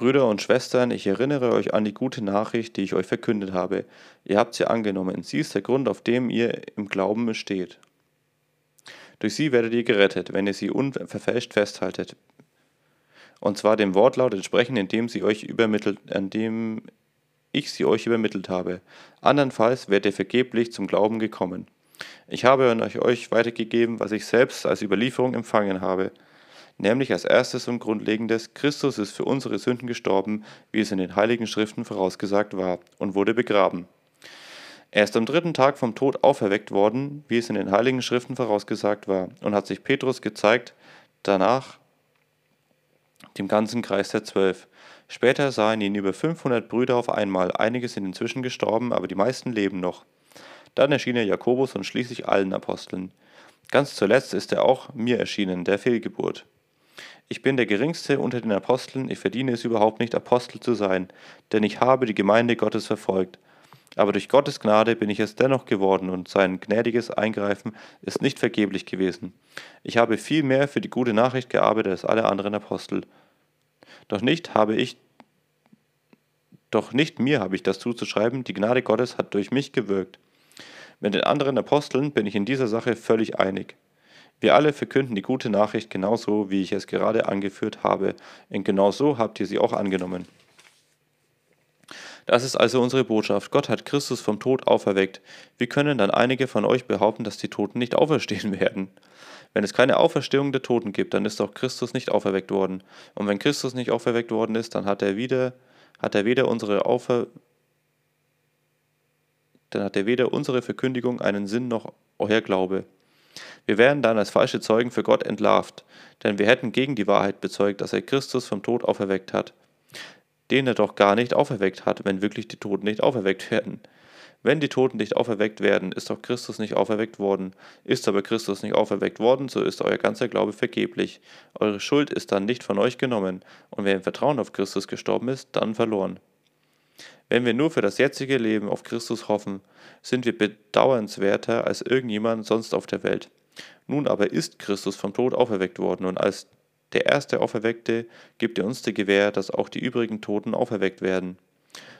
Brüder und Schwestern, ich erinnere euch an die gute Nachricht, die ich euch verkündet habe. Ihr habt sie angenommen. Sie ist der Grund, auf dem ihr im Glauben steht. Durch sie werdet ihr gerettet, wenn ihr sie unverfälscht festhaltet. Und zwar dem Wortlaut entsprechend, in dem sie euch übermittelt, an dem ich sie euch übermittelt habe. Andernfalls werdet ihr vergeblich zum Glauben gekommen. Ich habe euch weitergegeben, was ich selbst als Überlieferung empfangen habe. Nämlich als erstes und grundlegendes, Christus ist für unsere Sünden gestorben, wie es in den heiligen Schriften vorausgesagt war, und wurde begraben. Er ist am dritten Tag vom Tod auferweckt worden, wie es in den heiligen Schriften vorausgesagt war, und hat sich Petrus gezeigt, danach dem ganzen Kreis der Zwölf. Später sahen ihn über 500 Brüder auf einmal, einige sind inzwischen gestorben, aber die meisten leben noch. Dann erschien er Jakobus und schließlich allen Aposteln. Ganz zuletzt ist er auch mir erschienen, der Fehlgeburt. Ich bin der geringste unter den Aposteln, ich verdiene es überhaupt nicht, Apostel zu sein, denn ich habe die Gemeinde Gottes verfolgt. Aber durch Gottes Gnade bin ich es dennoch geworden und sein gnädiges Eingreifen ist nicht vergeblich gewesen. Ich habe viel mehr für die gute Nachricht gearbeitet als alle anderen Apostel. Doch nicht habe ich doch nicht mir habe ich das zuzuschreiben, die Gnade Gottes hat durch mich gewirkt. Mit den anderen Aposteln bin ich in dieser Sache völlig einig. Wir alle verkünden die gute Nachricht genauso, wie ich es gerade angeführt habe, und genau so habt ihr sie auch angenommen. Das ist also unsere Botschaft. Gott hat Christus vom Tod auferweckt. Wie können dann einige von euch behaupten, dass die Toten nicht auferstehen werden? Wenn es keine Auferstehung der Toten gibt, dann ist doch Christus nicht auferweckt worden. Und wenn Christus nicht auferweckt worden ist, dann hat er wieder, hat er weder unsere Aufer, dann hat er weder unsere Verkündigung einen Sinn noch euer Glaube. Wir wären dann als falsche Zeugen für Gott entlarvt, denn wir hätten gegen die Wahrheit bezeugt, dass er Christus vom Tod auferweckt hat den er doch gar nicht auferweckt hat, wenn wirklich die Toten nicht auferweckt werden. Wenn die Toten nicht auferweckt werden, ist doch Christus nicht auferweckt worden. Ist aber Christus nicht auferweckt worden, so ist euer ganzer Glaube vergeblich. Eure Schuld ist dann nicht von euch genommen, und wer im Vertrauen auf Christus gestorben ist, dann verloren. Wenn wir nur für das jetzige Leben auf Christus hoffen, sind wir bedauernswerter als irgendjemand sonst auf der Welt. Nun aber ist Christus vom Tod auferweckt worden, und als der erste Auferweckte gibt er uns die Gewähr, dass auch die übrigen Toten auferweckt werden.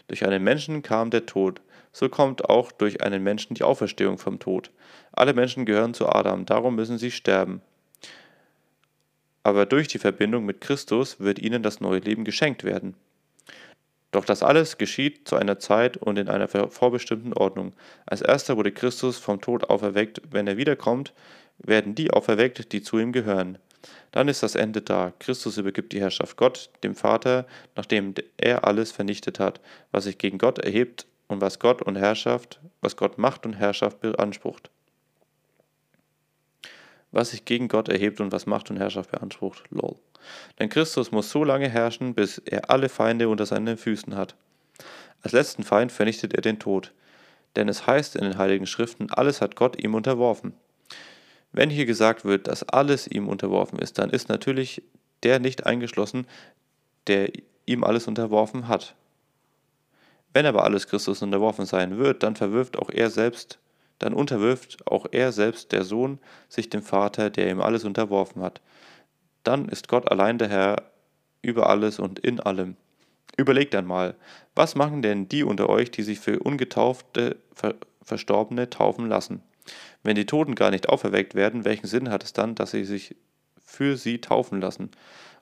Durch einen Menschen kam der Tod, so kommt auch durch einen Menschen die Auferstehung vom Tod. Alle Menschen gehören zu Adam, darum müssen sie sterben. Aber durch die Verbindung mit Christus wird ihnen das neue Leben geschenkt werden. Doch das alles geschieht zu einer Zeit und in einer vorbestimmten Ordnung. Als erster wurde Christus vom Tod auferweckt. Wenn er wiederkommt, werden die auferweckt, die zu ihm gehören. Dann ist das Ende da. Christus übergibt die Herrschaft Gott, dem Vater, nachdem er alles vernichtet hat, was sich gegen Gott erhebt und was Gott und Herrschaft, was Gott Macht und Herrschaft beansprucht. Was sich gegen Gott erhebt und was Macht und Herrschaft beansprucht. Lol. Denn Christus muss so lange herrschen, bis er alle Feinde unter seinen Füßen hat. Als letzten Feind vernichtet er den Tod. Denn es heißt in den Heiligen Schriften, alles hat Gott ihm unterworfen. Wenn hier gesagt wird, dass alles ihm unterworfen ist, dann ist natürlich der nicht eingeschlossen, der ihm alles unterworfen hat. Wenn aber alles Christus unterworfen sein wird, dann verwirft auch er selbst, dann unterwirft auch er selbst, der Sohn, sich dem Vater, der ihm alles unterworfen hat. Dann ist Gott allein der Herr über alles und in allem. Überlegt einmal, was machen denn die unter euch, die sich für ungetaufte Verstorbene taufen lassen? Wenn die Toten gar nicht auferweckt werden, welchen Sinn hat es dann, dass sie sich für sie taufen lassen?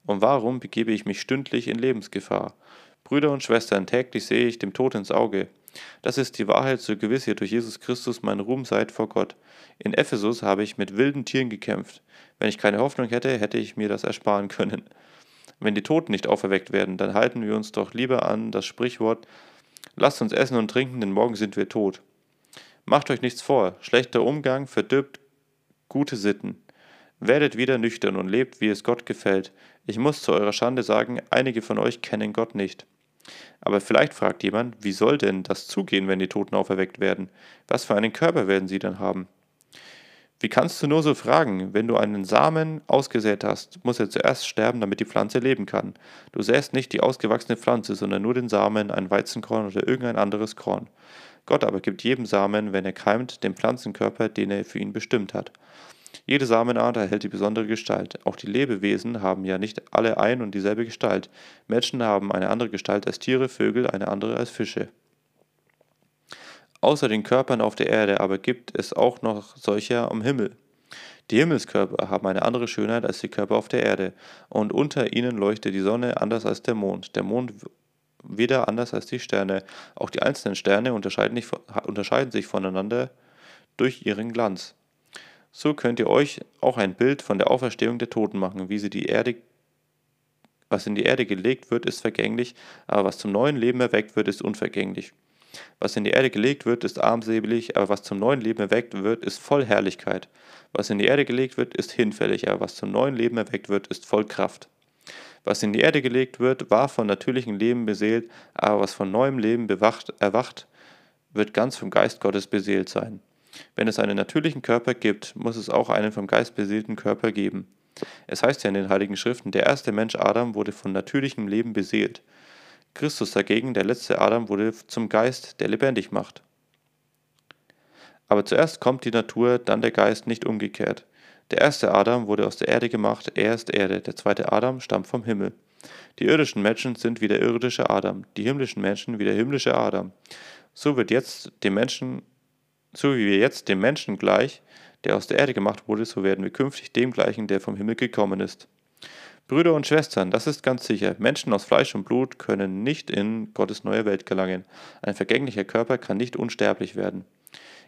Und warum begebe ich mich stündlich in Lebensgefahr? Brüder und Schwestern, täglich sehe ich dem Tod ins Auge. Das ist die Wahrheit, so gewiss ihr durch Jesus Christus mein Ruhm seid vor Gott. In Ephesus habe ich mit wilden Tieren gekämpft. Wenn ich keine Hoffnung hätte, hätte ich mir das ersparen können. Wenn die Toten nicht auferweckt werden, dann halten wir uns doch lieber an das Sprichwort, lasst uns essen und trinken, denn morgen sind wir tot. Macht euch nichts vor, schlechter Umgang verdirbt gute Sitten. Werdet wieder nüchtern und lebt, wie es Gott gefällt. Ich muss zu eurer Schande sagen, einige von euch kennen Gott nicht. Aber vielleicht fragt jemand, wie soll denn das zugehen, wenn die Toten auferweckt werden? Was für einen Körper werden sie dann haben? Wie kannst du nur so fragen? Wenn du einen Samen ausgesät hast, muss er zuerst sterben, damit die Pflanze leben kann. Du säst nicht die ausgewachsene Pflanze, sondern nur den Samen, ein Weizenkorn oder irgendein anderes Korn. Gott aber gibt jedem Samen, wenn er keimt, den Pflanzenkörper, den er für ihn bestimmt hat. Jede Samenart erhält die besondere Gestalt. Auch die Lebewesen haben ja nicht alle ein und dieselbe Gestalt. Menschen haben eine andere Gestalt als Tiere, Vögel eine andere als Fische. Außer den Körpern auf der Erde aber gibt es auch noch solche am Himmel. Die Himmelskörper haben eine andere Schönheit als die Körper auf der Erde, und unter ihnen leuchtet die Sonne anders als der Mond, der Mond wieder anders als die Sterne. Auch die einzelnen Sterne unterscheiden, sich voneinander durch ihren Glanz. So könnt ihr euch auch ein Bild von der Auferstehung der Toten machen, wie sie die Erde was in die Erde gelegt wird, ist vergänglich, aber was zum neuen Leben erweckt wird, ist unvergänglich. Was in die Erde gelegt wird, ist armselig, aber was zum neuen Leben erweckt wird, ist voll Herrlichkeit. Was in die Erde gelegt wird, ist hinfällig, aber was zum neuen Leben erweckt wird, ist voll Kraft. Was in die Erde gelegt wird, war von natürlichem Leben beseelt, aber was von neuem Leben bewacht, erwacht, wird ganz vom Geist Gottes beseelt sein. Wenn es einen natürlichen Körper gibt, muss es auch einen vom Geist beseelten Körper geben. Es heißt ja in den Heiligen Schriften, der erste Mensch Adam wurde von natürlichem Leben beseelt. Christus dagegen, der letzte Adam, wurde zum Geist, der lebendig macht. Aber zuerst kommt die Natur, dann der Geist, nicht umgekehrt. Der erste Adam wurde aus der Erde gemacht, er ist Erde, der zweite Adam stammt vom Himmel. Die irdischen Menschen sind wie der irdische Adam, die himmlischen Menschen wie der himmlische Adam. So wird jetzt dem Menschen, so wie wir jetzt dem Menschen gleich, der aus der Erde gemacht wurde, so werden wir künftig dem gleichen, der vom Himmel gekommen ist. Brüder und Schwestern, das ist ganz sicher, Menschen aus Fleisch und Blut können nicht in Gottes neue Welt gelangen. Ein vergänglicher Körper kann nicht unsterblich werden.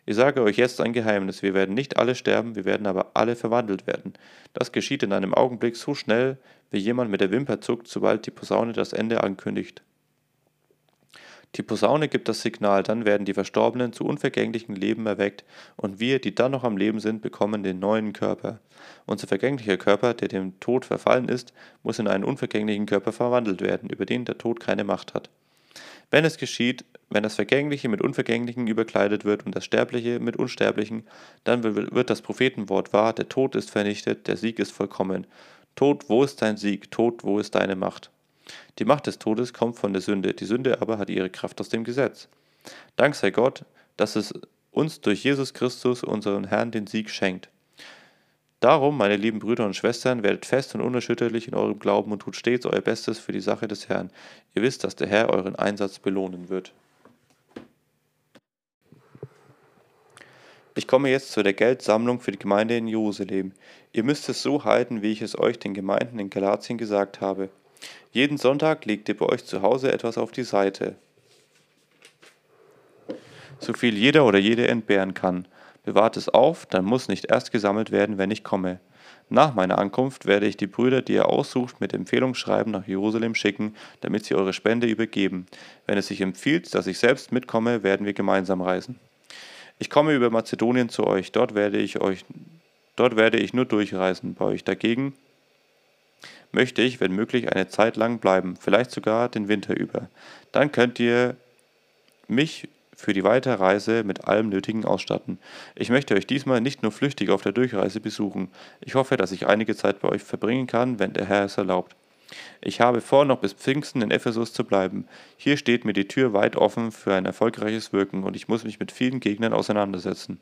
Ich sage euch jetzt ein Geheimnis, wir werden nicht alle sterben, wir werden aber alle verwandelt werden. Das geschieht in einem Augenblick so schnell, wie jemand mit der Wimper zuckt, sobald die Posaune das Ende ankündigt. Die Posaune gibt das Signal, dann werden die Verstorbenen zu unvergänglichem Leben erweckt, und wir, die dann noch am Leben sind, bekommen den neuen Körper. Unser vergänglicher Körper, der dem Tod verfallen ist, muss in einen unvergänglichen Körper verwandelt werden, über den der Tod keine Macht hat. Wenn es geschieht, wenn das Vergängliche mit Unvergänglichen überkleidet wird und das Sterbliche mit Unsterblichen, dann wird das Prophetenwort wahr, der Tod ist vernichtet, der Sieg ist vollkommen. Tod, wo ist dein Sieg? Tod, wo ist deine Macht? Die Macht des Todes kommt von der Sünde, die Sünde aber hat ihre Kraft aus dem Gesetz. Dank sei Gott, dass es uns durch Jesus Christus, unseren Herrn, den Sieg schenkt. Darum, meine lieben Brüder und Schwestern, werdet fest und unerschütterlich in eurem Glauben und tut stets euer Bestes für die Sache des Herrn. Ihr wisst, dass der Herr euren Einsatz belohnen wird. Ich komme jetzt zu der Geldsammlung für die Gemeinde in Jerusalem. Ihr müsst es so halten, wie ich es euch den Gemeinden in Galatien gesagt habe. Jeden Sonntag legt ihr bei euch zu Hause etwas auf die Seite, so viel jeder oder jede entbehren kann. Bewahrt es auf, dann muss nicht erst gesammelt werden, wenn ich komme. Nach meiner Ankunft werde ich die Brüder, die ihr aussucht, mit Empfehlungsschreiben nach Jerusalem schicken, damit sie eure Spende übergeben. Wenn es sich empfiehlt, dass ich selbst mitkomme, werden wir gemeinsam reisen. Ich komme über Mazedonien zu euch, dort werde ich euch dort werde ich nur durchreisen. Bei euch dagegen möchte ich, wenn möglich, eine Zeit lang bleiben, vielleicht sogar den Winter über. Dann könnt ihr mich für die Weiterreise mit allem Nötigen ausstatten. Ich möchte euch diesmal nicht nur flüchtig auf der Durchreise besuchen. Ich hoffe, dass ich einige Zeit bei euch verbringen kann, wenn der Herr es erlaubt. Ich habe vor, noch bis Pfingsten in Ephesus zu bleiben. Hier steht mir die Tür weit offen für ein erfolgreiches Wirken und ich muss mich mit vielen Gegnern auseinandersetzen.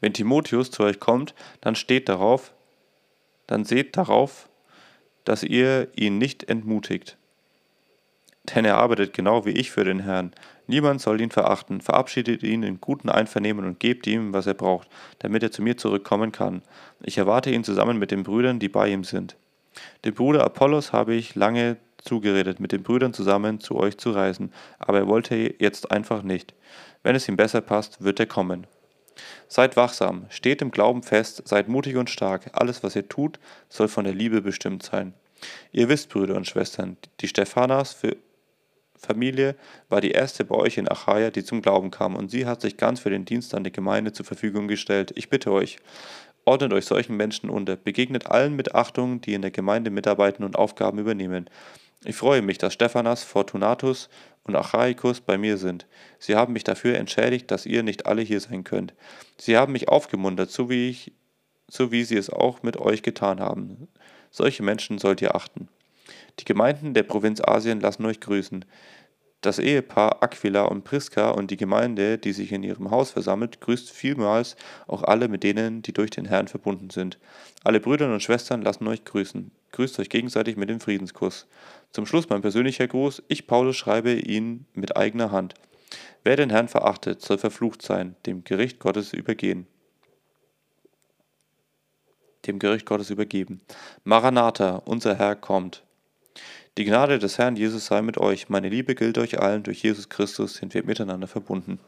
Wenn Timotheus zu euch kommt, dann steht darauf, dann seht darauf, dass ihr ihn nicht entmutigt. Denn er arbeitet genau wie ich für den Herrn. Niemand soll ihn verachten. Verabschiedet ihn in guten Einvernehmen und gebt ihm, was er braucht, damit er zu mir zurückkommen kann. Ich erwarte ihn zusammen mit den Brüdern, die bei ihm sind. Dem Bruder Apollos habe ich lange zugeredet, mit den Brüdern zusammen zu euch zu reisen, aber er wollte jetzt einfach nicht. Wenn es ihm besser passt, wird er kommen. Seid wachsam, steht im Glauben fest, seid mutig und stark. Alles, was ihr tut, soll von der Liebe bestimmt sein. Ihr wisst, Brüder und Schwestern, die Stephanas Familie war die erste bei euch in Achaia, die zum Glauben kam, und sie hat sich ganz für den Dienst an der Gemeinde zur Verfügung gestellt. Ich bitte euch, ordnet euch solchen Menschen unter, begegnet allen mit Achtung, die in der Gemeinde mitarbeiten und Aufgaben übernehmen. Ich freue mich, dass Stephanas, Fortunatus und Achaikus bei mir sind. Sie haben mich dafür entschädigt, dass ihr nicht alle hier sein könnt. Sie haben mich aufgemuntert, so wie, ich, so wie sie es auch mit euch getan haben. Solche Menschen sollt ihr achten. Die Gemeinden der Provinz Asien lassen euch grüßen. Das Ehepaar Aquila und Priska und die Gemeinde, die sich in ihrem Haus versammelt, grüßt vielmals auch alle mit denen, die durch den Herrn verbunden sind. Alle Brüder und Schwestern lassen euch grüßen. Grüßt euch gegenseitig mit dem Friedenskuss. Zum Schluss mein persönlicher Gruß. Ich, Paulus, schreibe ihn mit eigener Hand. Wer den Herrn verachtet, soll verflucht sein, dem Gericht Gottes übergehen. Dem Gericht Gottes übergeben. Maranatha, unser Herr kommt. Die Gnade des Herrn Jesus sei mit euch. Meine Liebe gilt euch allen. Durch Jesus Christus sind wir miteinander verbunden.